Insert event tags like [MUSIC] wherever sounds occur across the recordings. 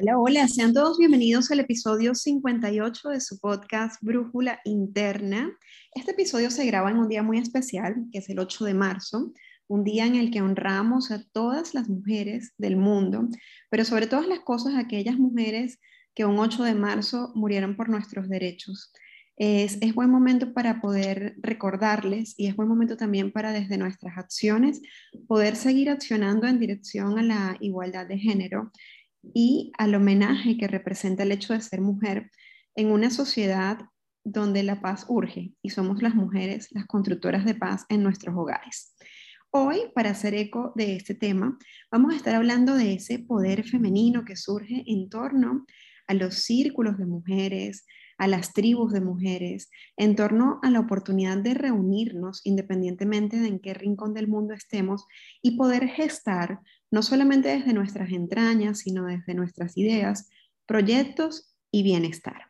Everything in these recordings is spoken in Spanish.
Hola, hola, sean todos bienvenidos al episodio 58 de su podcast Brújula Interna. Este episodio se graba en un día muy especial, que es el 8 de marzo, un día en el que honramos a todas las mujeres del mundo, pero sobre todas las cosas aquellas mujeres que un 8 de marzo murieron por nuestros derechos. Es, buen momento para poder recordarles y es buen momento también para desde nuestras acciones poder seguir accionando en dirección a la igualdad de género y al homenaje que representa el hecho de ser mujer en una sociedad donde la paz urge y somos las mujeres las constructoras de paz en nuestros hogares. Hoy, para hacer eco de este tema, vamos a estar hablando de ese poder femenino que surge en torno a los círculos de mujeres, a las tribus de mujeres, en torno a la oportunidad de reunirnos independientemente de en qué rincón del mundo estemos y poder gestar no solamente desde nuestras entrañas, sino desde nuestras ideas, proyectos y bienestar.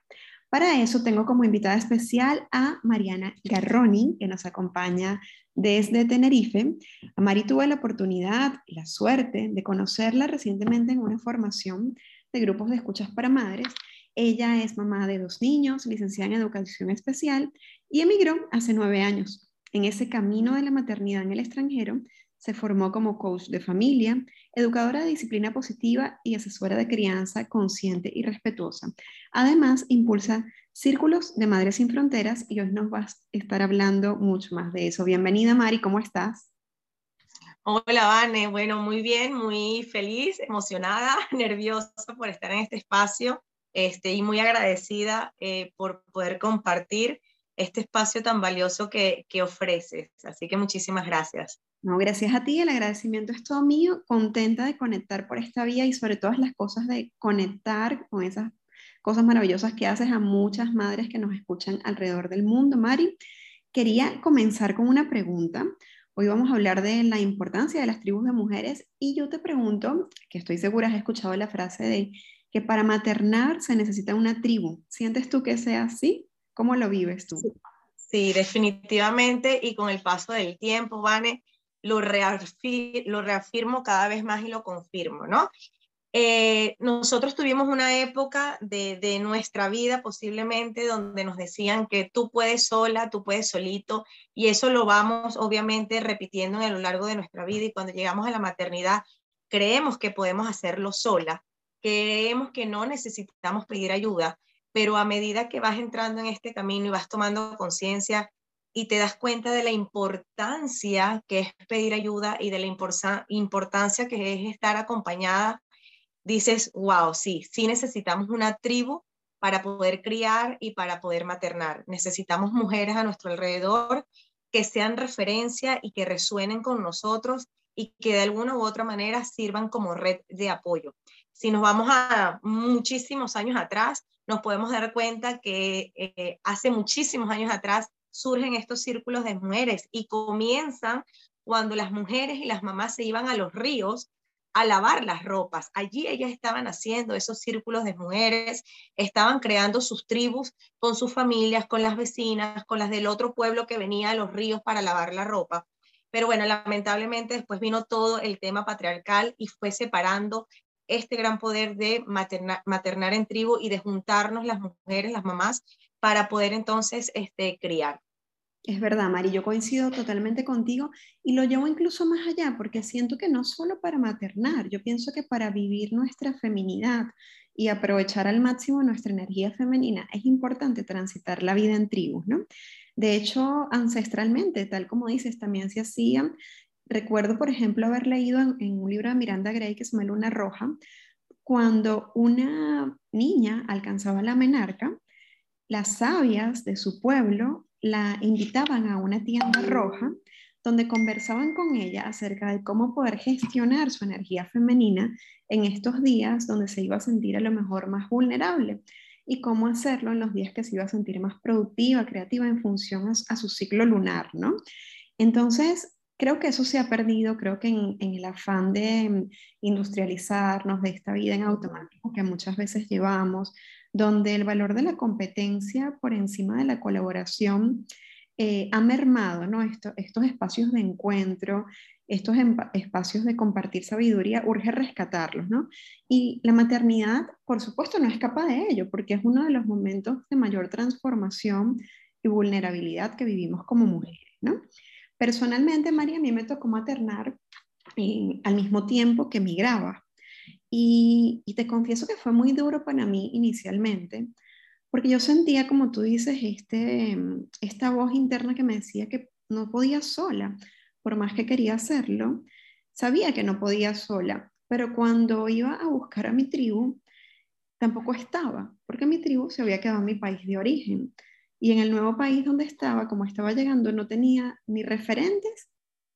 Para eso tengo como invitada especial a Mariana Garroni, que nos acompaña desde Tenerife. A Mari tuve la oportunidad, la suerte de conocerla recientemente en una formación de grupos de escuchas para madres. Ella es mamá de dos niños, licenciada en educación especial y emigró hace nueve años. En ese camino de la maternidad en el extranjero, se formó como coach de familia, educadora de disciplina positiva y asesora de crianza consciente y respetuosa. Además, impulsa círculos de Madres sin Fronteras y hoy nos va a estar hablando mucho más de eso. Bienvenida, Mari, ¿cómo estás? Hola, Vane. Bueno, muy bien, muy feliz, emocionada, [LAUGHS] nerviosa por estar en este espacio este, y muy agradecida eh, por poder compartir este espacio tan valioso que, que ofreces. Así que muchísimas gracias. No, gracias a ti, el agradecimiento es todo mío, contenta de conectar por esta vía y sobre todas las cosas de conectar con esas cosas maravillosas que haces a muchas madres que nos escuchan alrededor del mundo. Mari, quería comenzar con una pregunta. Hoy vamos a hablar de la importancia de las tribus de mujeres y yo te pregunto, que estoy segura has escuchado la frase de que para maternar se necesita una tribu. ¿Sientes tú que sea así? ¿Cómo lo vives tú? Sí, definitivamente y con el paso del tiempo, Vane, lo, lo reafirmo cada vez más y lo confirmo, ¿no? Eh, nosotros tuvimos una época de, de, nuestra vida posiblemente donde nos decían que tú puedes sola, tú puedes solito, y eso lo vamos obviamente repitiendo a lo largo de nuestra vida y cuando llegamos a la maternidad creemos que podemos hacerlo sola, creemos que no necesitamos pedir ayuda, pero a medida que vas entrando en este camino y vas tomando conciencia y te das cuenta de la importancia que es pedir ayuda y de la importancia que es estar acompañada, dices, wow, sí, sí necesitamos una tribu para poder criar y para poder maternar. Necesitamos mujeres a nuestro alrededor que sean referencia y que resuenen con nosotros y que de alguna u otra manera sirvan como red de apoyo. Si nos vamos a muchísimos años atrás, nos podemos dar cuenta que eh, hace muchísimos años atrás surgen estos círculos de mujeres y comienzan cuando las mujeres y las mamás se iban a los ríos a lavar las ropas. Allí ellas estaban haciendo esos círculos de mujeres, estaban creando sus tribus con sus familias, con las vecinas, con las del otro pueblo que venía a los ríos para lavar la ropa. Pero bueno, lamentablemente después vino todo el tema patriarcal y fue separando este gran poder de maternar en tribu y de juntarnos las mujeres, las mamás, para poder entonces este, criar. Es verdad, Mari, yo coincido totalmente contigo y lo llevo incluso más allá porque siento que no solo para maternar, yo pienso que para vivir nuestra feminidad y aprovechar al máximo nuestra energía femenina es importante transitar la vida en tribus, ¿no? De hecho, ancestralmente, tal como dices, también se hacían. Recuerdo, por ejemplo, haber leído en, en un libro de Miranda Gray que se llama Luna Roja, cuando una niña alcanzaba la menarca, las sabias de su pueblo la invitaban a una tienda roja donde conversaban con ella acerca de cómo poder gestionar su energía femenina en estos días donde se iba a sentir a lo mejor más vulnerable y cómo hacerlo en los días que se iba a sentir más productiva, creativa en función a, su ciclo lunar, ¿no? Entonces, creo que eso se ha perdido, creo que en, en, el afán de industrializarnos, de esta vida en automático que muchas veces llevamos, donde el valor de la competencia por encima de la colaboración eh, ha mermado ¿no? estos espacios de encuentro, estos espacios de compartir sabiduría, urge rescatarlos, ¿no? Y la maternidad, por supuesto, no escapa de ello, porque es uno de los momentos de mayor transformación y vulnerabilidad que vivimos como mujeres, ¿no? Personalmente, María, a mí me tocó maternar eh, al mismo tiempo que migraba. Y, te confieso que fue muy duro para mí inicialmente, porque yo sentía, como tú dices, este, esta voz interna que me decía que no podía sola, por más que quería hacerlo, sabía que no podía sola, pero cuando iba a buscar a mi tribu, tampoco estaba, porque mi tribu se había quedado en mi país de origen. Y en el nuevo país donde estaba, como estaba llegando, no tenía ni referentes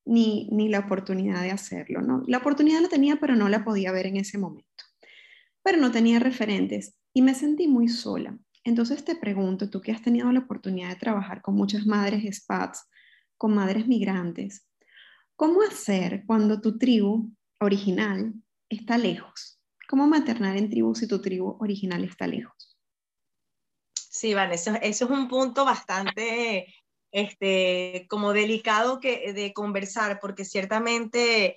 ni, ni la oportunidad de hacerlo. ¿no? La oportunidad la tenía, pero no la podía ver en ese momento. Pero no tenía referentes y me sentí muy sola. Entonces te pregunto, tú que has tenido la oportunidad de trabajar con muchas madres SPATs, con madres migrantes, ¿cómo hacer cuando tu tribu original está lejos? ¿Cómo maternar en tribu si tu tribu original está lejos? Sí, Vanessa, eso, es un punto bastante este, como delicado que, de conversar, porque ciertamente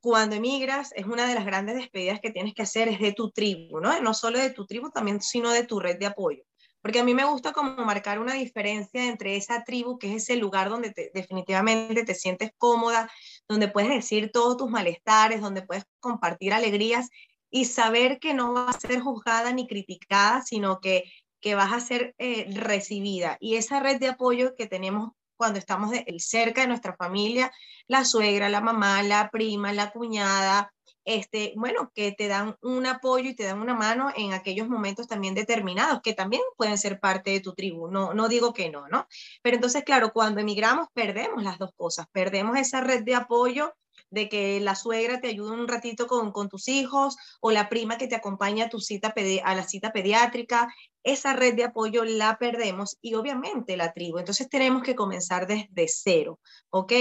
cuando emigras es una de las grandes despedidas que tienes que hacer es de tu tribu, ¿no? No solo de tu tribu también, sino de tu red de apoyo. Porque a mí me gusta como marcar una diferencia entre esa tribu, que es ese lugar donde definitivamente te sientes cómoda, donde puedes decir todos tus malestares, donde puedes compartir alegrías y saber que no vas a ser juzgada ni criticada, sino que, que vas a ser eh, recibida. Y esa red de apoyo que tenemos cuando estamos de, cerca de nuestra familia, la suegra, la mamá, la prima, la cuñada, este, bueno, que te dan un apoyo y te dan una mano en aquellos momentos también determinados, que también pueden ser parte de tu tribu, no, no digo que no, ¿no? Pero entonces, claro, cuando emigramos perdemos las dos cosas, perdemos esa red de apoyo de que la suegra te ayude un ratito con, con tus hijos o la prima que te acompaña a, tu cita a la cita pediátrica, esa red de apoyo la perdemos y obviamente la tribu. Entonces tenemos que comenzar desde cero, ¿ok?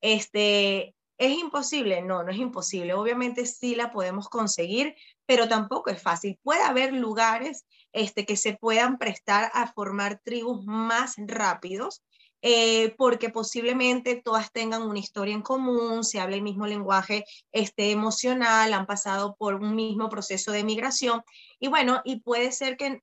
Este, ¿Es imposible? No, no es imposible. Obviamente sí la podemos conseguir, pero tampoco es fácil. Puede haber lugares este, que se puedan prestar a formar tribus más rápidos eh, porque posiblemente todas tengan una historia en común, se habla el mismo lenguaje este, emocional, han pasado por un mismo proceso de migración y bueno, y puede ser que,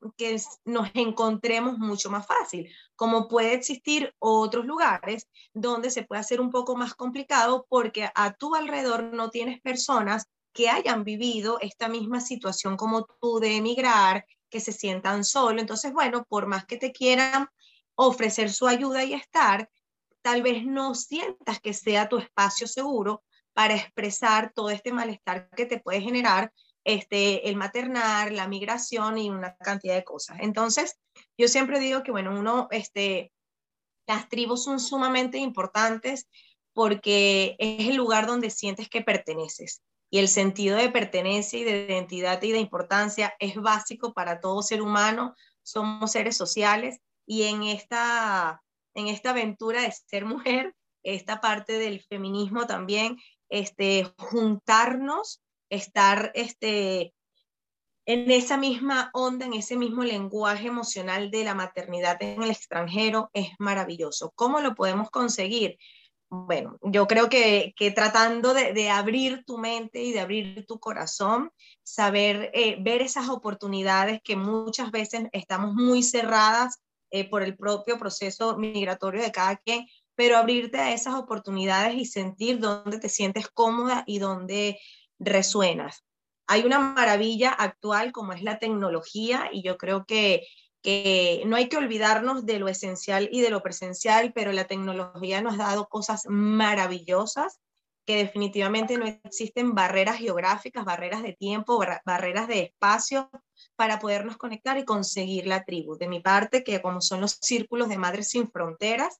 nos encontremos mucho más fácil, como puede existir otros lugares donde se puede hacer un poco más complicado porque a tu alrededor no tienes personas que hayan vivido esta misma situación como tú de emigrar, que se sientan solo. Entonces, bueno, por más que te quieran ofrecer su ayuda y estar, tal vez no sientas que sea tu espacio seguro para expresar todo este malestar que te puede generar este, el maternar, la migración y una cantidad de cosas. Entonces, yo siempre digo que, bueno, uno, este, las tribus son sumamente importantes porque es el lugar donde sientes que perteneces. Y el sentido de pertenencia y de identidad y de importancia es básico para todo ser humano. Somos seres sociales y en esta, en esta aventura de ser mujer, esta parte del feminismo también, este, juntarnos, estar este, en esa misma onda, en ese mismo lenguaje emocional de la maternidad en el extranjero, es maravilloso. ¿Cómo lo podemos conseguir? Bueno, yo creo que, que tratando de, de, abrir tu mente y de abrir tu corazón, saber eh, ver esas oportunidades que muchas veces estamos muy cerradas eh, por el propio proceso migratorio de cada quien, pero abrirte a esas oportunidades y sentir dónde te sientes cómoda y dónde resuenas. Hay una maravilla actual como es la tecnología y yo creo que, que no hay que olvidarnos de lo esencial y de lo presencial, pero la tecnología nos ha dado cosas maravillosas que definitivamente no existen barreras geográficas, barreras de tiempo, barreras de espacio para podernos conectar y conseguir la tribu. De mi parte, que como son los círculos de Madres Sin Fronteras,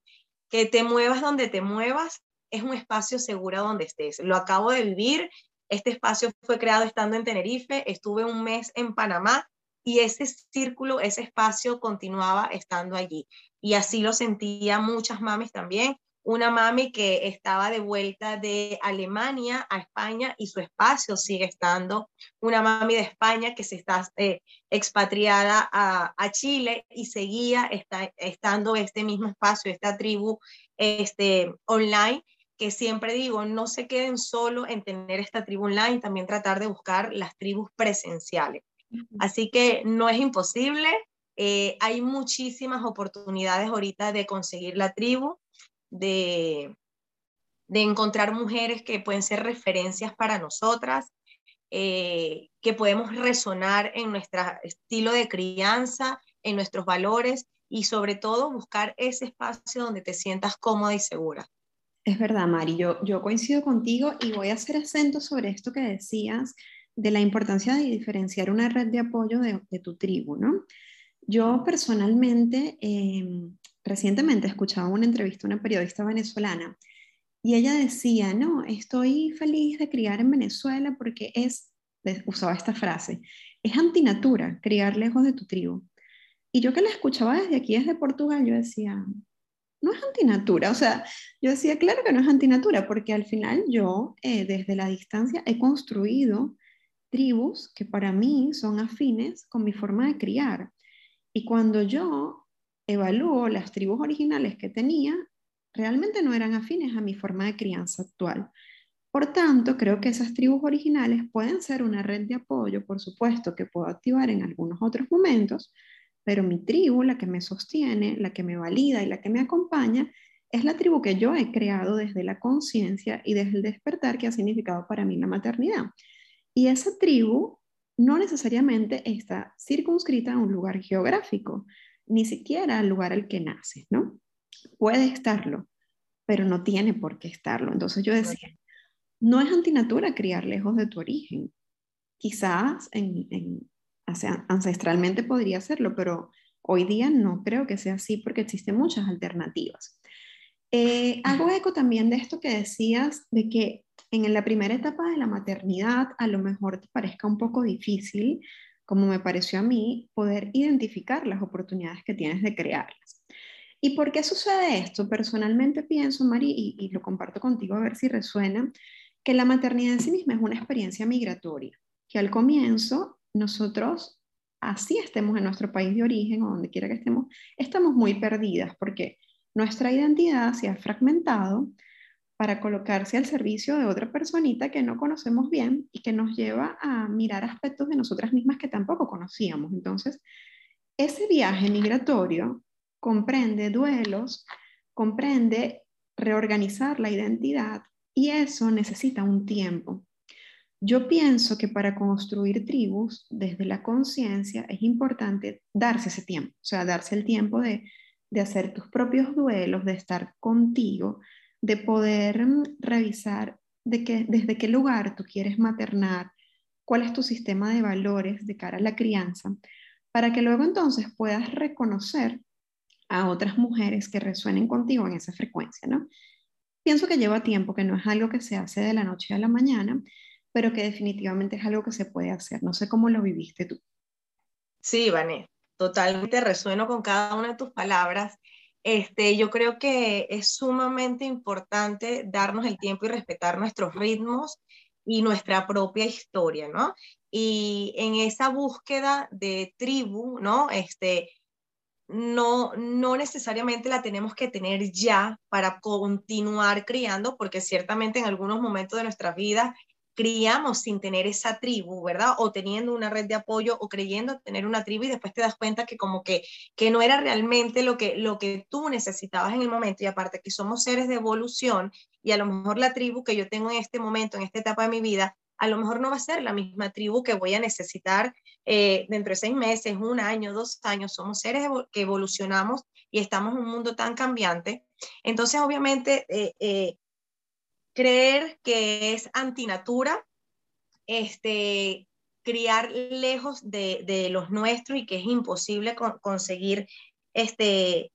que te muevas donde te muevas, es un espacio seguro donde estés. Lo acabo de vivir, este espacio fue creado estando en Tenerife, estuve un mes en Panamá y ese círculo, ese espacio continuaba estando allí. Y así lo sentía muchas mamis también una mami que estaba de vuelta de Alemania a España y su espacio sigue estando, una mami de España que se está eh, expatriada a, Chile y seguía está, estando este mismo espacio, esta tribu este, online que siempre digo, no se queden solo en tener esta tribu online, también tratar de buscar las tribus presenciales. Así que no es imposible, eh, hay muchísimas oportunidades ahorita de conseguir la tribu, de, de encontrar mujeres que pueden ser referencias para nosotras, eh, que podemos resonar en nuestro estilo de crianza, en nuestros valores y sobre todo buscar ese espacio donde te sientas cómoda y segura. Es verdad, Mari, yo, yo coincido contigo y voy a hacer acento sobre esto que decías de la importancia de diferenciar una red de apoyo de, tu tribu, ¿no? Yo personalmente, em, recientemente escuchaba una entrevista a una periodista venezolana y ella decía, no, estoy feliz de criar en Venezuela porque es, usaba esta frase, es antinatura criar lejos de tu tribu. Y yo que la escuchaba desde aquí, desde Portugal, yo decía, no es antinatura. O sea, yo decía, claro que no es antinatura, porque al final yo, eh, desde la distancia, he construido tribus que para mí son afines con mi forma de criar. Y cuando yo evalúo las tribus originales que tenía, realmente no eran afines a mi forma de crianza actual. Por tanto, creo que esas tribus originales pueden ser una red de apoyo, por supuesto, que puedo activar en algunos otros momentos, pero mi tribu, la que me sostiene, la que me valida y la que me acompaña, es la tribu que yo he creado desde la conciencia y desde el despertar que ha significado para mí la maternidad. Y esa tribu no necesariamente está circunscrita a un lugar geográfico, ni siquiera al lugar al que nace, ¿no? Puede estarlo, pero no tiene por qué estarlo. Entonces yo decía, no es antinatura criar lejos de tu origen. Quizás en, ancestralmente podría hacerlo, pero hoy día no creo que sea así porque existen muchas alternativas. Eh, hago eco también de esto que decías, de que en la primera etapa de la maternidad a lo mejor te parezca un poco difícil, como me pareció a mí, poder identificar las oportunidades que tienes de crearlas. ¿Y por qué sucede esto? Personalmente pienso, Mari, y, lo comparto contigo a ver si resuena, que la maternidad en sí misma es una experiencia migratoria, que al comienzo nosotros, así estemos en nuestro país de origen o donde quiera que estemos, estamos muy perdidas porque nuestra identidad se ha fragmentado para colocarse al servicio de otra personita que no conocemos bien y que nos lleva a mirar aspectos de nosotras mismas que tampoco conocíamos. Entonces, ese viaje migratorio comprende duelos, comprende reorganizar la identidad y eso necesita un tiempo. Yo pienso que para construir tribus desde la conciencia es importante darse ese tiempo, o sea, darse el tiempo de, hacer tus propios duelos, de estar contigo, de poder mm, revisar de que, desde qué lugar tú quieres maternar, cuál es tu sistema de valores de cara a la crianza, para que luego entonces puedas reconocer a otras mujeres que resuenen contigo en esa frecuencia, ¿no? Pienso que lleva tiempo, que no es algo que se hace de la noche a la mañana, pero que definitivamente es algo que se puede hacer. No sé cómo lo viviste tú. Sí, Vané, totalmente resueno con cada una de tus palabras. Este, yo creo que es sumamente importante darnos el tiempo y respetar nuestros ritmos y nuestra propia historia, ¿no? Y en esa búsqueda de tribu, ¿no? Este, no, no necesariamente la tenemos que tener ya para continuar criando, porque ciertamente en algunos momentos de nuestra vida criamos sin tener esa tribu, ¿verdad? O teniendo una red de apoyo o creyendo tener una tribu y después te das cuenta que como que, que no era realmente lo que, lo que tú necesitabas en el momento y aparte que somos seres de evolución y a lo mejor la tribu que yo tengo en este momento, en esta etapa de mi vida, a lo mejor no va a ser la misma tribu que voy a necesitar eh, dentro de seis meses, un año, dos años. Somos seres que evolucionamos y estamos en un mundo tan cambiante. Entonces, obviamente, eh, eh, creer que es antinatura, este, criar lejos de, los nuestros y que es imposible conseguir este,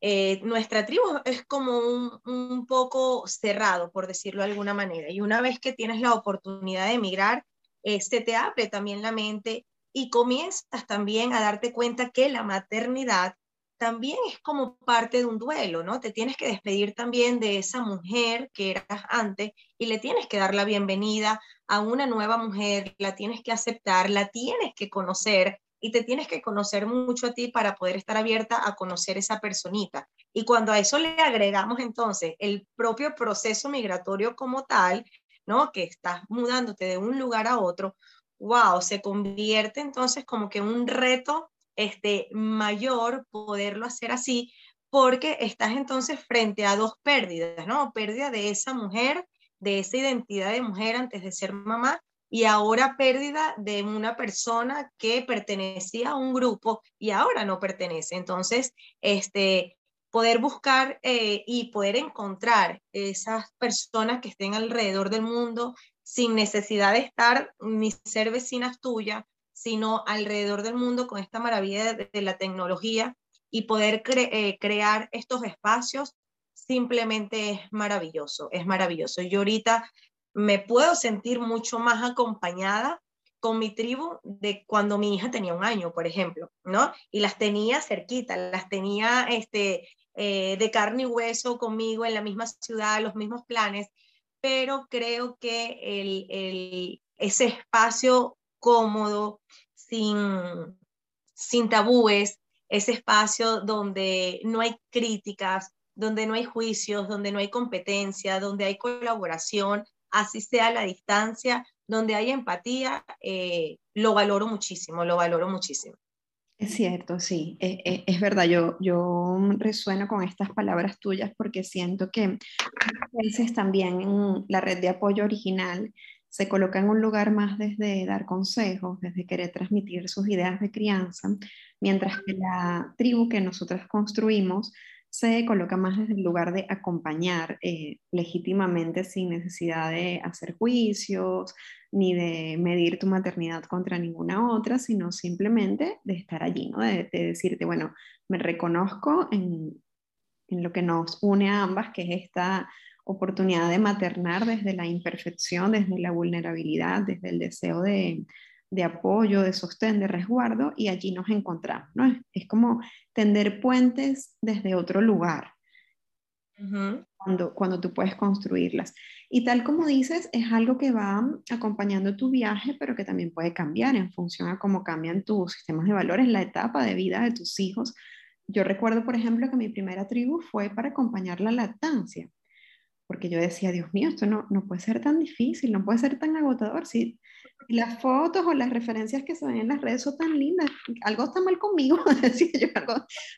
eh, nuestra tribu es como un, poco cerrado, por decirlo de alguna manera. Y una vez que tienes la oportunidad de emigrar, se este, te abre también la mente y comienzas también a darte cuenta que la maternidad también es como parte de un duelo, ¿no? Te tienes que despedir también de esa mujer que eras antes y le tienes que dar la bienvenida a una nueva mujer, la tienes que aceptar, la tienes que conocer y te tienes que conocer mucho a ti para poder estar abierta a conocer esa personita. Y cuando a eso le agregamos entonces el propio proceso migratorio como tal, ¿no? Que estás mudándote de un lugar a otro, wow, se convierte entonces como que un reto este, mayor poderlo hacer así, porque estás entonces frente a dos pérdidas, ¿no? Pérdida de esa mujer, de esa identidad de mujer antes de ser mamá, y ahora pérdida de una persona que pertenecía a un grupo y ahora no pertenece. Entonces, este, poder buscar eh, y poder encontrar esas personas que estén alrededor del mundo sin necesidad de estar ni ser vecinas tuyas, sino alrededor del mundo con esta maravilla de, la tecnología y poder eh, crear estos espacios simplemente es maravilloso, es maravilloso. Yo ahorita me puedo sentir mucho más acompañada con mi tribu de cuando mi hija tenía un año, por ejemplo, ¿no? Y las tenía cerquita, las tenía este, eh, de carne y hueso conmigo en la misma ciudad, los mismos planes, pero creo que el, el, ese espacio cómodo, sin, sin tabúes, ese espacio donde no hay críticas, donde no hay juicios, donde no hay competencia, donde hay colaboración, así sea la distancia, donde hay empatía, eh, lo valoro muchísimo, lo valoro muchísimo. Es cierto, sí, es, e, es, verdad, yo, yo resueno con estas palabras tuyas porque siento que a veces también la red de apoyo original se coloca en un lugar más desde dar consejos, desde querer transmitir sus ideas de crianza, mientras que la tribu que nosotros construimos se coloca más desde el lugar de acompañar eh, legítimamente sin necesidad de hacer juicios ni de medir tu maternidad contra ninguna otra, sino simplemente de estar allí, ¿no? de, de decirte, bueno, me reconozco en, en lo que nos une a ambas, que es esta oportunidad de maternar desde la imperfección, desde la vulnerabilidad, desde el deseo de, apoyo, de sostén, de resguardo, y allí nos encontramos. ¿no? Es, como tender puentes desde otro lugar, cuando, cuando tú puedes construirlas. Y tal como dices, es algo que va acompañando tu viaje, pero que también puede cambiar en función a cómo cambian tus sistemas de valores, la etapa de vida de tus hijos. Yo recuerdo, por ejemplo, que mi primera tribu fue para acompañar la lactancia porque yo decía, Dios mío, esto no, no puede ser tan difícil, no puede ser tan agotador. Si las fotos o las referencias que se ven en las redes son tan lindas, algo está mal conmigo, [LAUGHS] decía yo, algo,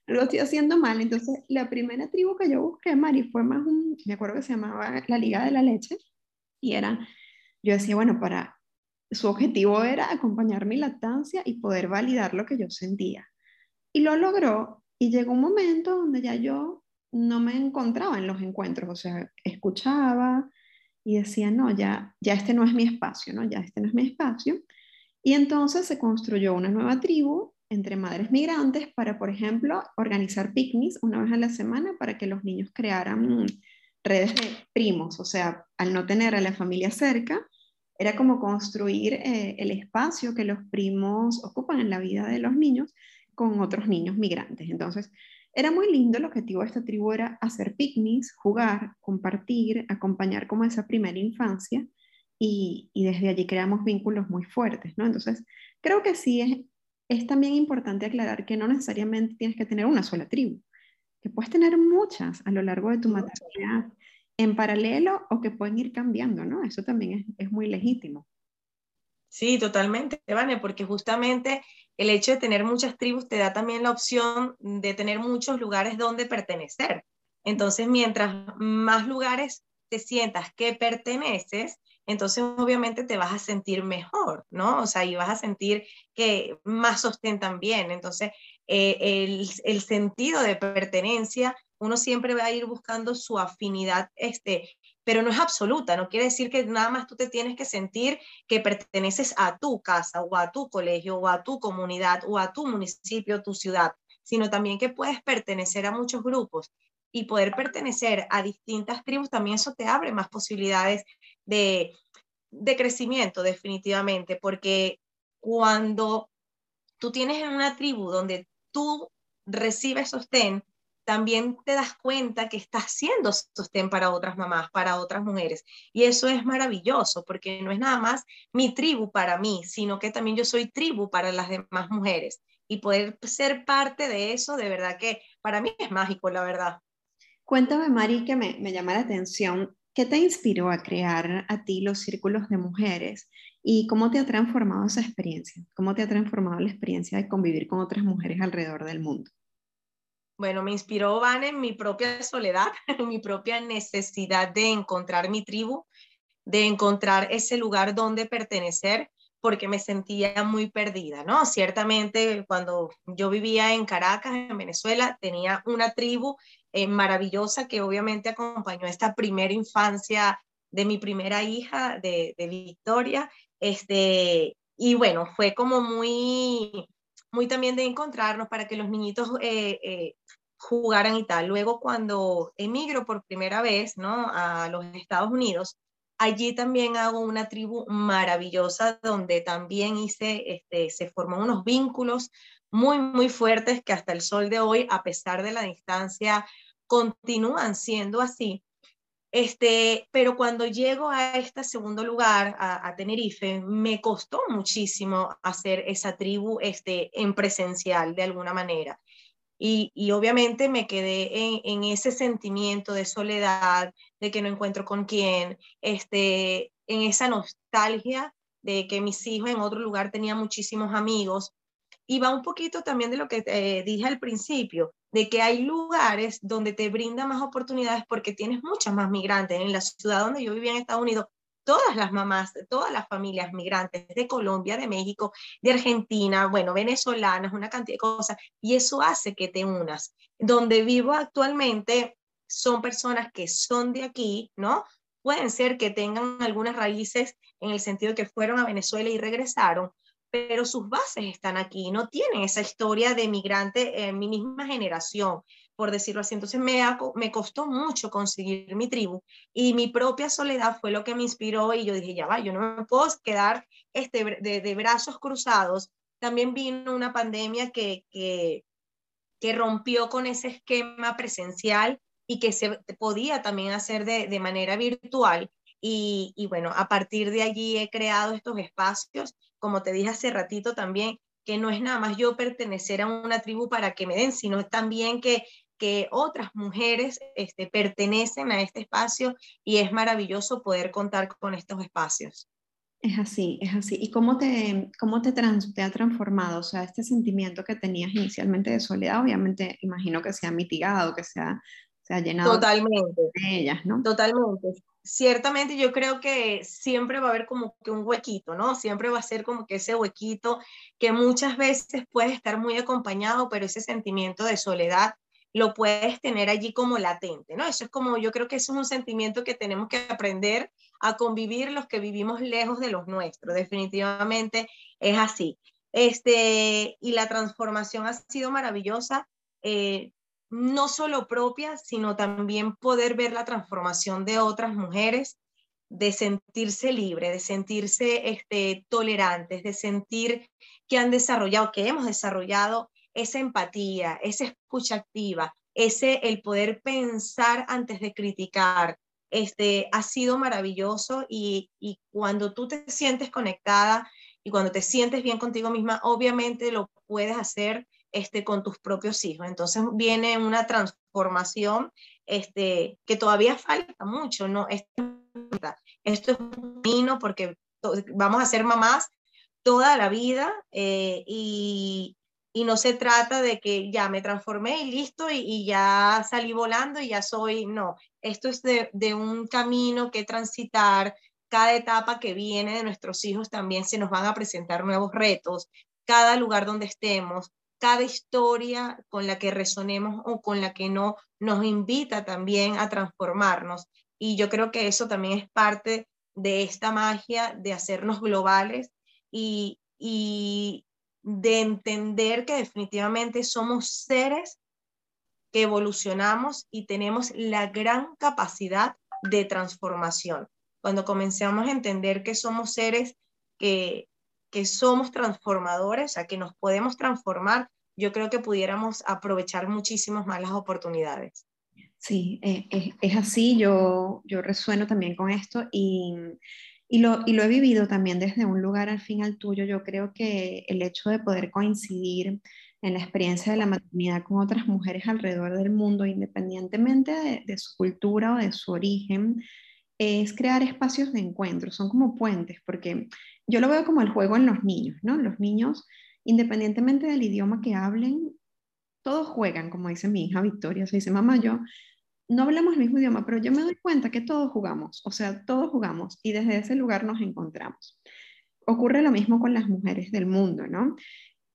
algo, estoy haciendo mal. Entonces, la primera tribu que yo busqué, Mari, fue más un, me acuerdo que se llamaba la Liga de la Leche, y era, yo decía, bueno, para, su objetivo era acompañar mi lactancia y poder validar lo que yo sentía. Y lo logró, y llegó un momento donde ya yo no me encontraba en los encuentros, o sea, escuchaba y decía, no, ya, ya este no es mi espacio, ¿no? Ya este no es mi espacio. Y entonces se construyó una nueva tribu entre madres migrantes para, por ejemplo, organizar picnics una vez a la semana para que los niños crearan redes de primos, o sea, al no tener a la familia cerca, era como construir eh, el espacio que los primos ocupan en la vida de los niños con otros niños migrantes. Entonces, era muy lindo, el objetivo de esta tribu era hacer picnics, jugar, compartir, acompañar como esa primera infancia y, desde allí creamos vínculos muy fuertes, ¿no? Entonces, creo que sí es, es también importante aclarar que no necesariamente tienes que tener una sola tribu, que puedes tener muchas a lo largo de tu maternidad en paralelo o que pueden ir cambiando, ¿no? Eso también es, es muy legítimo. Sí, totalmente, Vane, porque justamente el hecho de tener muchas tribus te da también la opción de tener muchos lugares donde pertenecer. Entonces, mientras más lugares te sientas que perteneces, entonces obviamente te vas a sentir mejor, ¿no? O sea, y vas a sentir que más sostén también. Entonces, eh, el, el, sentido de pertenencia, uno siempre va a ir buscando su afinidad este, pero no es absoluta, no quiere decir que nada más tú te tienes que sentir que perteneces a tu casa o a tu colegio o a tu comunidad o a tu municipio, tu ciudad, sino también que puedes pertenecer a muchos grupos. Y poder pertenecer a distintas tribus, también eso te abre más posibilidades de, de crecimiento definitivamente, porque cuando tú tienes en una tribu donde tú recibes sostén, también te das cuenta que estás haciendo sostén para otras mamás, para otras mujeres. Y eso es maravilloso, porque no es nada más mi tribu para mí, sino que también yo soy tribu para las demás mujeres. Y poder ser parte de eso, de verdad que para mí es mágico, la verdad. Cuéntame, Mari, que me, me llama la atención, ¿qué te inspiró a crear a ti los círculos de mujeres? ¿Y cómo te ha transformado esa experiencia? ¿Cómo te ha transformado la experiencia de convivir con otras mujeres alrededor del mundo? Bueno, me inspiró Van en mi propia soledad, [LAUGHS] en mi propia necesidad de encontrar mi tribu, de encontrar ese lugar donde pertenecer, porque me sentía muy perdida, ¿no? Ciertamente, cuando yo vivía en Caracas, en Venezuela, tenía una tribu eh, maravillosa que obviamente acompañó esta primera infancia de mi primera hija, de, Victoria, este, y bueno, fue como muy muy también de encontrarnos para que los niñitos eh, eh, jugaran y tal. Luego cuando emigro por primera vez ¿no? a los Estados Unidos, allí también hago una tribu maravillosa donde también hice, este, se formó unos vínculos muy, muy fuertes que hasta el sol de hoy, a pesar de la distancia, continúan siendo así. Este, pero cuando llego a este segundo lugar, a, Tenerife, me costó muchísimo hacer esa tribu este, en presencial de alguna manera. Y, obviamente me quedé en, ese sentimiento de soledad, de que no encuentro con quién, este, en esa nostalgia de que mis hijos en otro lugar tenían muchísimos amigos. Y va un poquito también de lo que te dije al principio, de que hay lugares donde te brinda más oportunidades porque tienes muchas más migrantes. En la ciudad donde yo vivía en Estados Unidos, todas las mamás, todas las familias migrantes de Colombia, de México, de Argentina, bueno, venezolanas, una cantidad de cosas, y eso hace que te unas. Donde vivo actualmente son personas que son de aquí, ¿no? Pueden ser que tengan algunas raíces en el sentido de que fueron a Venezuela y regresaron, pero sus bases están aquí, no tienen esa historia de migrante en mi misma generación, por decirlo así. Entonces me, me costó mucho conseguir mi tribu y mi propia soledad fue lo que me inspiró y yo dije, ya va, yo no me puedo quedar este, de, brazos cruzados. También vino una pandemia que, que, que rompió con ese esquema presencial y que se podía también hacer de, de manera virtual. Y, y, bueno, a partir de allí he creado estos espacios como te dije hace ratito también, que no es nada más yo pertenecer a una tribu para que me den, sino también que, que otras mujeres este, pertenecen a este espacio y es maravilloso poder contar con estos espacios. Es así, es así. ¿Y cómo te, cómo te, te, ha transformado? O sea, este sentimiento que tenías inicialmente de soledad, obviamente imagino que se ha mitigado, que se ha, se ha llenado Totalmente. de ellas, ¿no? Totalmente ciertamente yo creo que siempre va a haber como que un huequito, ¿no? Siempre va a ser como que ese huequito que muchas veces puede estar muy acompañado, pero ese sentimiento de soledad lo puedes tener allí como latente, ¿no? Eso es como, yo creo que eso es un sentimiento que tenemos que aprender a convivir los que vivimos lejos de los nuestros, definitivamente es así. Este, y la transformación ha sido maravillosa. Eh, no solo propia, sino también poder ver la transformación de otras mujeres, de sentirse libre, de sentirse este, tolerantes, de sentir que han desarrollado, que hemos desarrollado esa empatía, esa escucha activa, ese el poder pensar antes de criticar, este, ha sido maravilloso y, y cuando tú te sientes conectada y cuando te sientes bien contigo misma, obviamente lo puedes hacer este, con tus propios hijos. Entonces viene una transformación este, que todavía falta mucho, ¿no? Esto, es un camino porque vamos a ser mamás toda la vida eh, y, y, no se trata de que ya me transformé y listo y, ya salí volando y ya soy, no, esto es de, un camino que transitar, cada etapa que viene de nuestros hijos también se nos van a presentar nuevos retos, cada lugar donde estemos, cada historia con la que resonemos o con la que no nos invita también a transformarnos. Y yo creo que eso también es parte de esta magia de hacernos globales y de entender que definitivamente somos seres que evolucionamos y tenemos la gran capacidad de transformación. Cuando comenzamos a entender que somos seres que, que somos transformadores, o sea, que nos podemos transformar, yo creo que pudiéramos aprovechar muchísimas más las oportunidades. Sí, eh, es, así, yo, yo resueno también con esto y, y, lo, he vivido también desde un lugar al fin al tuyo. Yo creo que el hecho de poder coincidir en la experiencia de la maternidad con otras mujeres alrededor del mundo, independientemente de, de su cultura o de su origen, es crear espacios de encuentro, son como puentes, porque yo lo veo como el juego en los niños, ¿no? Los niños, independientemente del idioma que hablen, todos juegan, como dice mi hija Victoria, se dice, mamá, yo no hablamos el mismo idioma, pero yo me doy cuenta que todos jugamos, o sea, todos jugamos y desde ese lugar nos encontramos. Ocurre lo mismo con las mujeres del mundo, ¿no?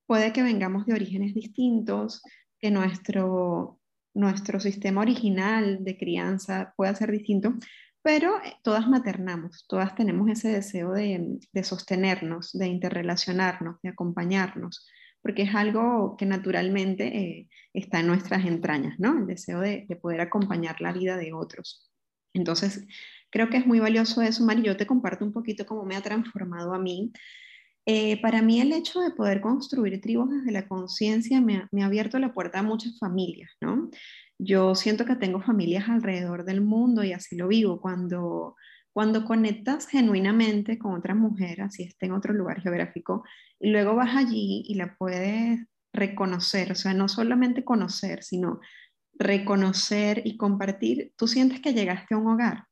Puede que vengamos de orígenes distintos, que nuestro, nuestro sistema original de crianza pueda ser distinto, pero eh, todas maternamos, todas tenemos ese deseo de, de sostenernos, de interrelacionarnos, de acompañarnos porque es algo que naturalmente eh, está en nuestras entrañas, ¿no? El deseo de, poder acompañar la vida de otros. Entonces, creo que es muy valioso eso, Mari. Yo te comparto un poquito cómo me ha transformado a mí. Eh, para mí el hecho de poder construir tribus desde la conciencia me, me, ha abierto la puerta a muchas familias, ¿no? Yo siento que tengo familias alrededor del mundo y así lo vivo. Cuando cuando conectas genuinamente con otra mujer, así esté en otro lugar geográfico, y luego vas allí y la puedes reconocer, o sea, no solamente conocer, sino reconocer y compartir, tú sientes que llegaste a un hogar.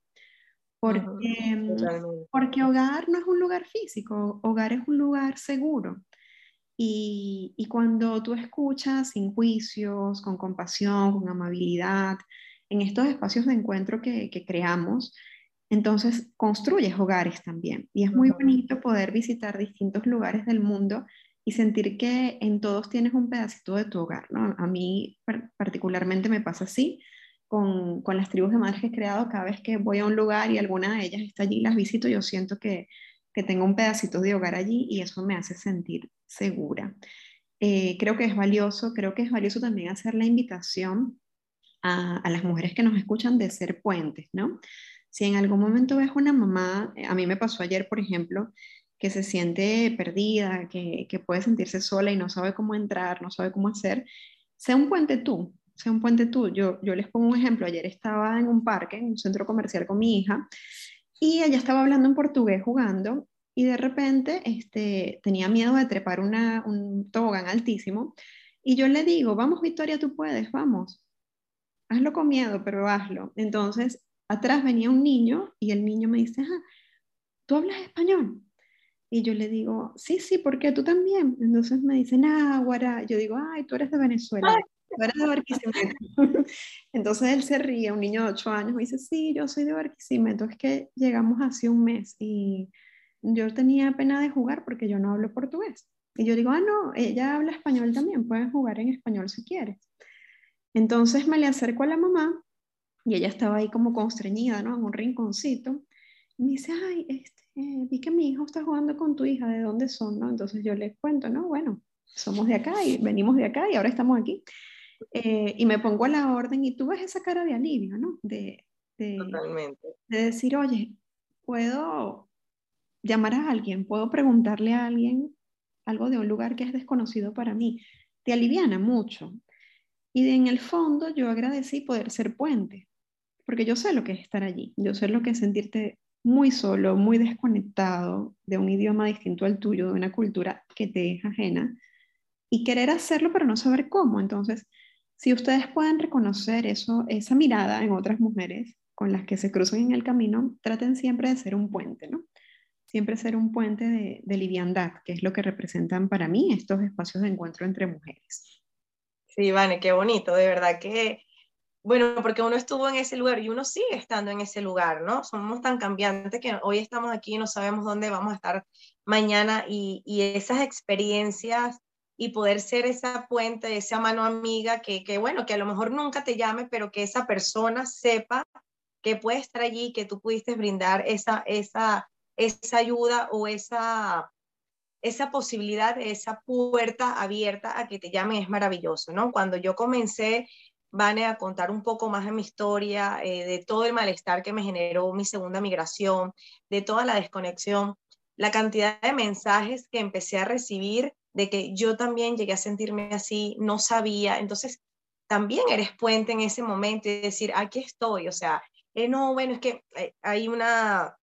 Porque, mm, porque hogar no es un lugar físico, hogar es un lugar seguro. Y, y, cuando tú escuchas sin juicios, con compasión, con amabilidad, en estos espacios de encuentro que, que creamos, entonces construyes hogares también. Y es muy bonito poder visitar distintos lugares del mundo y sentir que en todos tienes un pedacito de tu hogar. ¿no? A mí particularmente me pasa así con, con, las tribus de madres que he creado. Cada vez que voy a un lugar y alguna de ellas está allí, las visito, yo siento que, que tengo un pedacito de hogar allí y eso me hace sentir segura. Eh, creo que es valioso, creo que es valioso también hacer la invitación a, a las mujeres que nos escuchan de ser puentes, ¿no? Si en algún momento ves una mamá, eh, a mí me pasó ayer, por ejemplo, que se siente perdida, que, que puede sentirse sola y no sabe cómo entrar, no sabe cómo hacer, sea un puente tú, sea un puente tú. Yo, yo les pongo un ejemplo, ayer estaba en un parque, en un centro comercial con mi hija, y ella estaba hablando en portugués jugando, y de repente este, tenía miedo de trepar una, un tobogán altísimo, y yo le digo, vamos Victoria, tú puedes, vamos, hazlo con miedo, pero hazlo. Entonces atrás venía un niño y el niño me dice, ah, ¿tú hablas español? Y yo le digo, sí, sí, ¿por qué tú también? Entonces me dice, Náguara. Yo digo, ay, tú eres de Venezuela. Tú eres de Barquisimeto. [LAUGHS] Entonces él se ríe, un niño de 8 años, me dice, sí, yo soy de Barquisimeto. Es que llegamos hace un mes y yo tenía pena de jugar porque yo no hablo portugués. Y yo digo, ah, no, ella habla español también, pueden jugar en español si quieres. Entonces me le acerco a la mamá y ella estaba ahí como constreñida, ¿no? En un rinconcito. Y me dice, ay, este, vi que mi hijo está jugando con tu hija, ¿de dónde son, no? Entonces yo le cuento, ¿no? Bueno, somos de acá y venimos de acá y ahora estamos aquí. Eh, y me pongo a la orden y tú ves esa cara de alivio, ¿no? De, de, Totalmente. de decir, oye, puedo llamar a alguien, puedo preguntarle a alguien algo de un lugar que es desconocido para mí. Te aliviana mucho. Y en el fondo yo agradecí poder ser puente, porque yo sé lo que es estar allí, yo sé lo que es sentirte muy solo, muy desconectado de un idioma distinto al tuyo, de una cultura que te es ajena, y querer hacerlo pero no saber cómo. Entonces, si ustedes pueden reconocer eso, esa mirada en otras mujeres con las que se cruzan en el camino, traten siempre de ser un puente, ¿no? Siempre ser un puente de, liviandad, que es lo que representan para mí estos espacios de encuentro entre mujeres. Sí, Vane, qué bonito, de verdad que bueno, porque uno estuvo en ese lugar y uno sigue estando en ese lugar, ¿no? Somos tan cambiantes que hoy estamos aquí y no sabemos dónde vamos a estar mañana y, esas experiencias y poder ser esa puente, esa mano amiga que, que, bueno, que a lo mejor nunca te llame, pero que esa persona sepa que puede estar allí, que tú pudiste brindar esa, esa, esa ayuda o esa, esa posibilidad, esa puerta abierta a que te llamen es maravilloso, ¿no? Cuando yo comencé van a contar un poco más de mi historia, eh, de todo el malestar que me generó mi segunda migración, de toda la desconexión, la cantidad de mensajes que empecé a recibir de que yo también llegué a sentirme así, no sabía, entonces también eres puente en ese momento y decir, aquí estoy, o sea, eh, no, bueno, es que eh, hay una,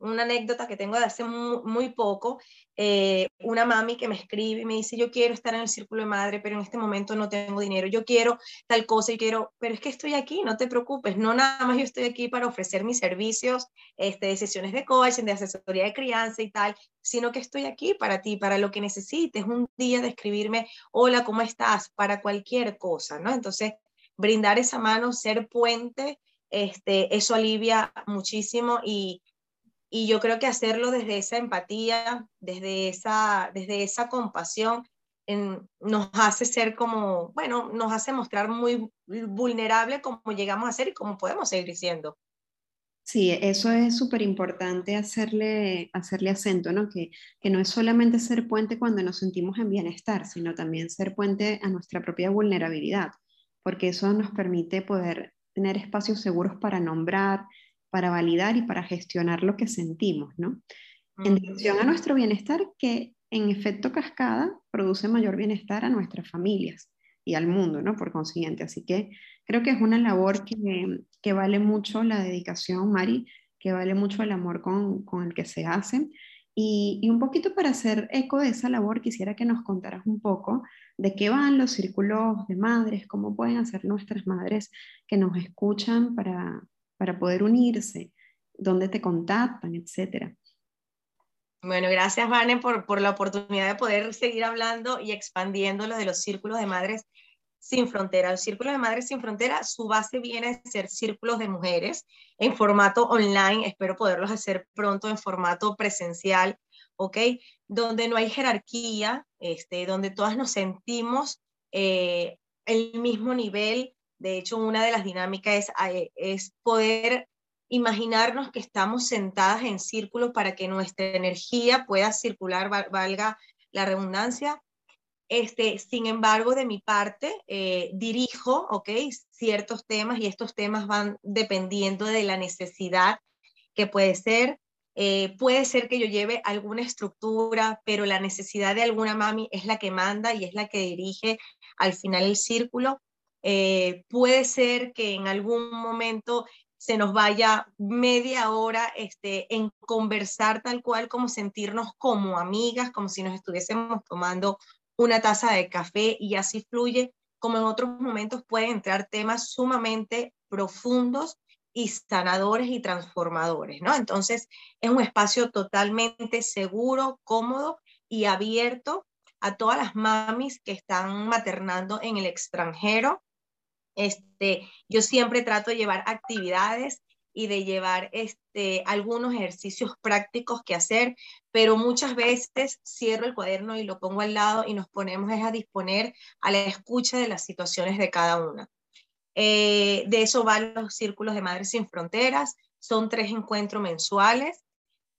una anécdota que tengo de hace muy, poco, eh, una mami que me escribe y me dice, yo quiero estar en el círculo de madre, pero en este momento no tengo dinero, yo quiero tal cosa y quiero, pero es que estoy aquí, no te preocupes, no nada más yo estoy aquí para ofrecer mis servicios este, de sesiones de coaching, de asesoría de crianza y tal, sino que estoy aquí para ti, para lo que necesites, un día de escribirme, hola, ¿cómo estás? Para cualquier cosa, ¿no? Entonces, brindar esa mano, ser puente, este, eso alivia muchísimo y y yo creo que hacerlo desde esa empatía, desde esa, desde esa compasión, nos hace ser como, bueno, nos hace mostrar muy vulnerable como llegamos a ser y cómo podemos seguir siendo. Sí, eso es súper importante hacerle, hacerle acento, ¿no? Que, que no es solamente ser puente cuando nos sentimos en bienestar, sino también ser puente a nuestra propia vulnerabilidad, porque eso nos permite poder tener espacios seguros para nombrar, para validar y para gestionar lo que sentimos, ¿no? En dirección a nuestro bienestar, que en efecto cascada produce mayor bienestar a nuestras familias y al mundo, ¿no? Por consiguiente. Así que creo que es una labor que, que vale mucho la dedicación, Mari, que vale mucho el amor con, con el que se hace. Y, y, un poquito para hacer eco de esa labor, quisiera que nos contaras un poco de qué van los círculos de madres, cómo pueden hacer nuestras madres que nos escuchan para, para poder unirse, dónde te contactan, etcétera. Bueno, gracias, Vane, por, por la oportunidad de poder seguir hablando y expandiendo lo de los círculos de madres sin frontera. Los círculos de madres sin frontera, su base viene a ser círculos de mujeres en formato online. Espero poderlos hacer pronto en formato presencial, ¿ok? Donde no hay jerarquía, este, donde todas nos sentimos eh, el mismo nivel de hecho, una de las dinámicas es, es poder imaginarnos que estamos sentadas en círculo para que nuestra energía pueda circular, valga la redundancia. Este, sin embargo, de mi parte, eh, dirijo, ¿ok? Ciertos temas y estos temas van dependiendo de la necesidad que puede ser. Eh, puede ser que yo lleve alguna estructura, pero la necesidad de alguna mami es la que manda y es la que dirige al final el círculo. Eh, puede ser que en algún momento se nos vaya media hora este, en conversar tal cual como sentirnos como amigas, como si nos estuviésemos tomando una taza de café y así fluye, como en otros momentos pueden entrar temas sumamente profundos y sanadores y transformadores, ¿no? Entonces, es un espacio totalmente seguro, cómodo y abierto a todas las mamis que están maternando en el extranjero este, yo siempre trato de llevar actividades y de llevar este, algunos ejercicios prácticos que hacer, pero muchas veces cierro el cuaderno y lo pongo al lado y nos ponemos a disponer a la escucha de las situaciones de cada una. Eh, de eso van los círculos de Madres Sin Fronteras, son tres encuentros mensuales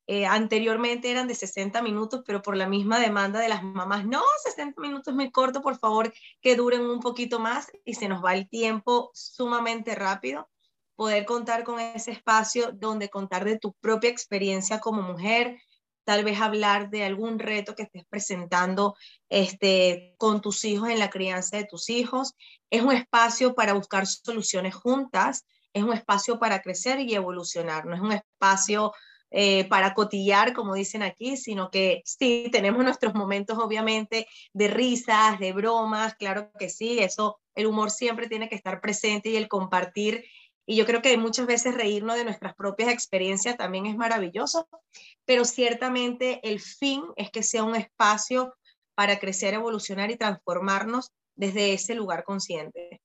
eh, anteriormente eran de 60 minutos, pero por la misma demanda de las mamás, no, 60 minutos es muy corto, por favor, que duren un poquito más y se nos va el tiempo sumamente rápido. Poder contar con ese espacio donde contar de tu propia experiencia como mujer, tal vez hablar de algún reto que estés presentando este, con tus hijos en la crianza de tus hijos. Es un espacio para buscar soluciones juntas, es un espacio para crecer y evolucionar, no es un espacio eh, para cotillar, como dicen aquí, sino que sí, tenemos nuestros momentos obviamente de risas, de bromas, claro que sí, eso, el humor siempre tiene que estar presente y el compartir. Y yo creo que muchas veces reírnos de nuestras propias experiencias también es maravilloso, pero ciertamente el fin es que sea un espacio para crecer, evolucionar y transformarnos desde ese lugar consciente.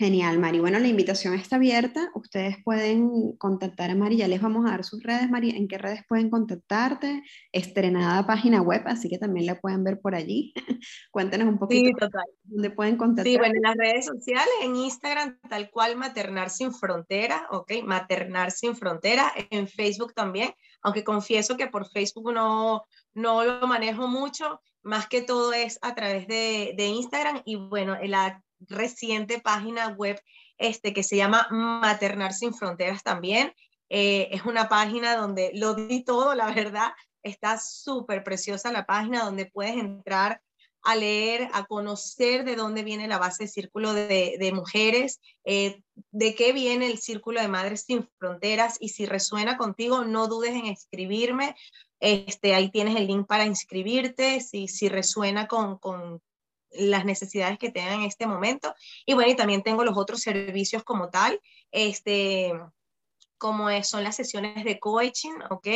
Genial, Mari. Bueno, la invitación está abierta. Ustedes pueden contactar a Mari. Ya les vamos a dar sus redes, Mari. ¿En qué redes pueden contactarte? Estrenada página web, así que también la pueden ver por allí. [LAUGHS] Cuéntanos un poquito. Sí, total. ¿Dónde pueden contactar? Sí, bueno, en las redes sociales, en Instagram, tal cual, Maternar Sin Frontera, ¿ok? Maternar Sin Frontera. En Facebook también, aunque confieso que por Facebook no, no lo manejo mucho. Más que todo es a través de, de Instagram y bueno, la reciente página web este, que se llama Maternar Sin Fronteras también. Eh, es una página donde lo di todo, la verdad. Está súper preciosa la página donde puedes entrar a leer, a conocer de dónde viene la base del círculo de, mujeres, eh, de qué viene el círculo de Madres Sin Fronteras y si resuena contigo, no dudes en escribirme. Este, ahí tienes el link para inscribirte, si, si resuena con, con las necesidades que tengan en este momento. Y bueno, y también tengo los otros servicios como tal. Este, como son las sesiones de coaching, ¿ok?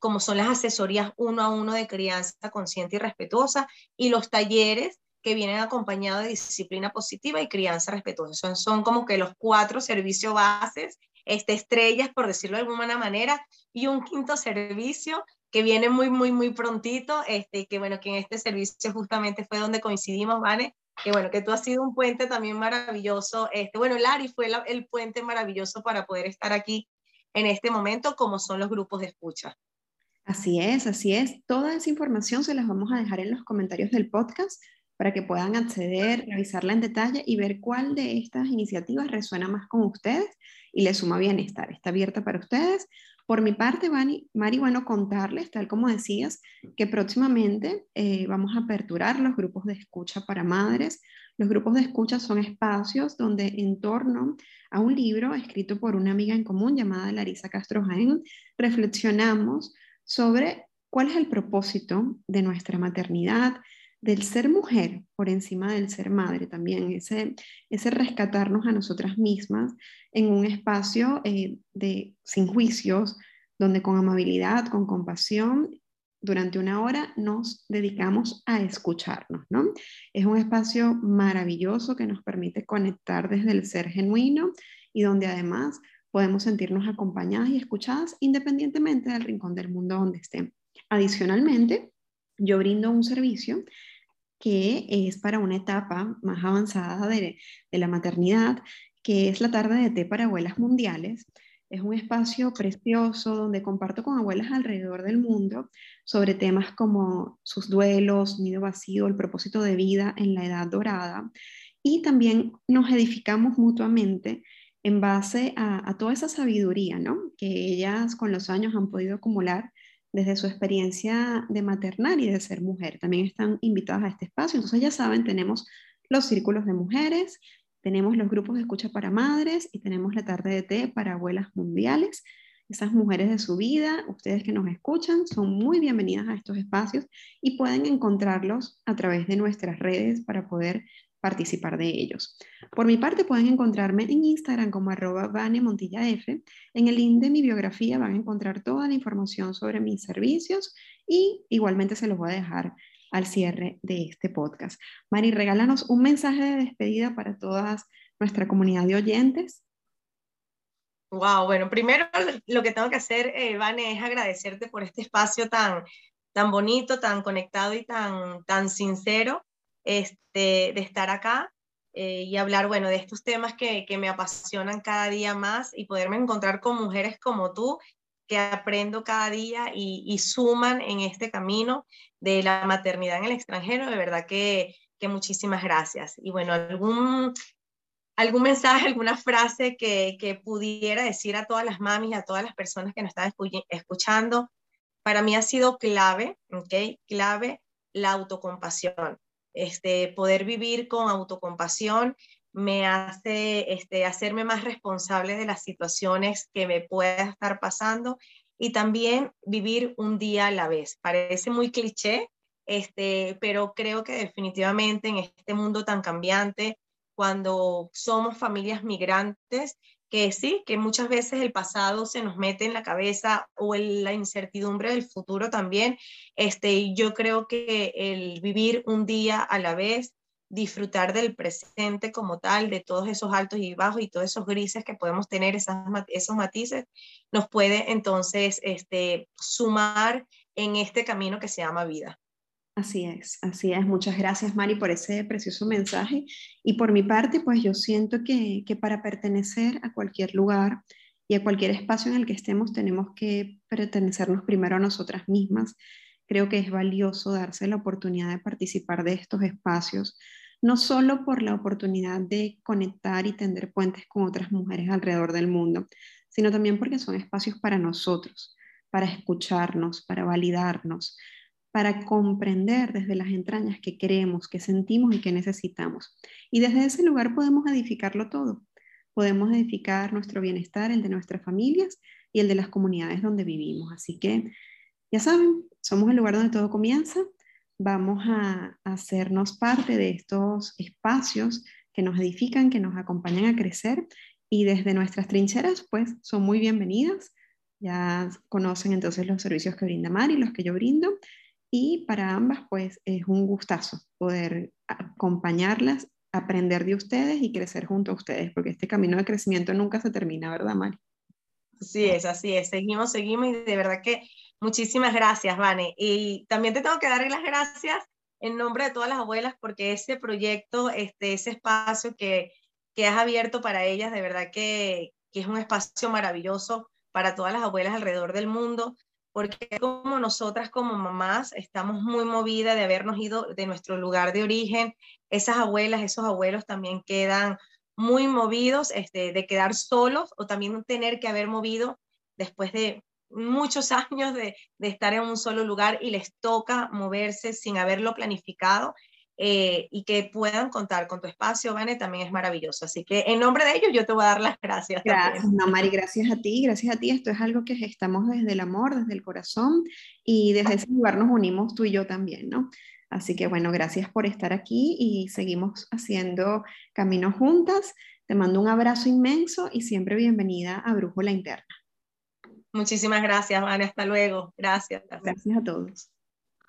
Como son las asesorías uno a uno de crianza consciente y respetuosa y los talleres que vienen acompañados de disciplina positiva y crianza respetuosa. Son, son como que los cuatro servicios bases, este, estrellas, por decirlo de alguna manera, y un quinto servicio que viene muy, muy, muy prontito, este, que bueno, que en este servicio justamente fue donde coincidimos, ¿vale? que bueno, que tú has sido un puente también maravilloso. Este, bueno, Lari fue el puente maravilloso para poder estar aquí en este momento, como son los grupos de escucha. Así es, así es. Toda esa información se las vamos a dejar en los comentarios del podcast para que puedan acceder, revisarla en detalle y ver cuál de estas iniciativas resuena más con ustedes y les suma bienestar. Está abierta para ustedes. Por mi parte, Mari, bueno, contarles, tal como decías, que próximamente eh, vamos a aperturar los grupos de escucha para madres. Los grupos de escucha son espacios donde en torno a un libro escrito por una amiga en común llamada Larisa Castro Jaén, reflexionamos sobre cuál es el propósito de nuestra maternidad, del ser mujer por encima del ser madre también, ese, ese rescatarnos a nosotras mismas en un espacio eh, de, sin juicios, donde con amabilidad, con compasión durante una hora nos dedicamos a escucharnos, ¿no? Es un espacio maravilloso que nos permite conectar desde el ser genuino y donde además podemos sentirnos acompañadas y escuchadas independientemente del rincón del mundo donde estén. Adicionalmente, yo brindo un servicio que es para una etapa más avanzada de, la maternidad, que es la tarde de té para abuelas mundiales. Es un espacio precioso donde comparto con abuelas alrededor del mundo sobre temas como sus duelos, nido vacío, el propósito de vida en la edad dorada. Y también nos edificamos mutuamente en base a, toda esa sabiduría ¿no? que ellas con los años han podido acumular desde su experiencia de maternar y de ser mujer. También están invitadas a este espacio. Entonces ya saben, tenemos los círculos de mujeres, tenemos los grupos de escucha para madres y tenemos la tarde de té para abuelas mundiales. Esas mujeres de su vida, ustedes que nos escuchan, son muy bienvenidas a estos espacios y pueden encontrarlos a través de nuestras redes para poder participar de ellos. Por mi parte, pueden encontrarme en Instagram como arroba F. En el link de mi biografía van a encontrar toda la información sobre mis servicios y igualmente se los voy a dejar al cierre de este podcast. Mari, regálanos un mensaje de despedida para toda nuestra comunidad de oyentes. Wow, bueno, primero lo que tengo que hacer, eh, Vane, es agradecerte por este espacio tan, tan bonito, tan conectado y tan, tan sincero este, de estar acá eh, y hablar, bueno, de estos temas que, que me apasionan cada día más y poderme encontrar con mujeres como tú que aprendo cada día y, suman en este camino de la maternidad en el extranjero. De verdad que, que muchísimas gracias. Y bueno, algún, algún mensaje, [LAUGHS] alguna frase que, que, pudiera decir a todas las mamis, a todas las personas que nos están escuchando, para mí ha sido clave, ¿ok? Clave la autocompasión. Este, poder vivir con autocompasión me hace este, hacerme más responsable de las situaciones que me pueda estar pasando y también vivir un día a la vez. Parece muy cliché, este, pero creo que definitivamente en este mundo tan cambiante, cuando somos familias migrantes, que sí, que muchas veces el pasado se nos mete en la cabeza o la incertidumbre del futuro también, este, yo creo que el vivir un día a la vez, disfrutar del presente como tal, de todos esos altos y bajos y todos esos grises que podemos tener, esos matices, nos puede entonces este, sumar en este camino que se llama vida. Así es, así es. Muchas gracias, Mari, por ese precioso mensaje. Y por mi parte, pues yo siento que, que para pertenecer a cualquier lugar y a cualquier espacio en el que estemos, tenemos que pertenecernos primero a nosotras mismas. Creo que es valioso darse la oportunidad de participar de estos espacios, no solo por la oportunidad de conectar y tender puentes con otras mujeres alrededor del mundo, sino también porque son espacios para nosotros, para escucharnos, para validarnos, para comprender desde las entrañas que queremos, que sentimos y que necesitamos. Y desde ese lugar podemos edificarlo todo. Podemos edificar nuestro bienestar, el de nuestras familias y el de las comunidades donde vivimos. Así que, ya saben, somos el lugar donde todo comienza. Vamos a hacernos parte de estos espacios que nos edifican, que nos acompañan a crecer y desde nuestras trincheras, pues son muy bienvenidas. Ya conocen entonces los servicios que brinda Mari, los que yo brindo y para ambas, pues es un gustazo poder acompañarlas, aprender de ustedes y crecer junto a ustedes, porque este camino de crecimiento nunca se termina, ¿verdad, Mari? Sí, es, así es. Seguimos, seguimos y de verdad que muchísimas gracias, Vane. Y también te tengo que dar las gracias en nombre de todas las abuelas porque ese proyecto, este, ese espacio que, que has abierto para ellas, de verdad que, que es un espacio maravilloso para todas las abuelas alrededor del mundo porque como nosotras como mamás estamos muy movidas de habernos ido de nuestro lugar de origen, esas abuelas, esos abuelos también quedan muy movidos este, de quedar solos o también tener que haber movido después de muchos [LAUGHS] años de, de estar en un solo lugar y les toca moverse sin haberlo planificado eh, y que puedan contar con tu espacio, Vane, también es maravilloso. Así que en nombre de ellos yo te voy a dar las gracias. Gracias, no, Mari, gracias a ti, gracias a ti. Esto es algo que estamos desde el amor, desde el corazón y desde ese lugar nos unimos tú y yo también, ¿no? Así que bueno, gracias por estar aquí y seguimos haciendo camino juntas. Te mando un abrazo inmenso y siempre bienvenida a Brújula Interna. Muchísimas gracias, Vane. Hasta luego. Gracias. Gracias a todos.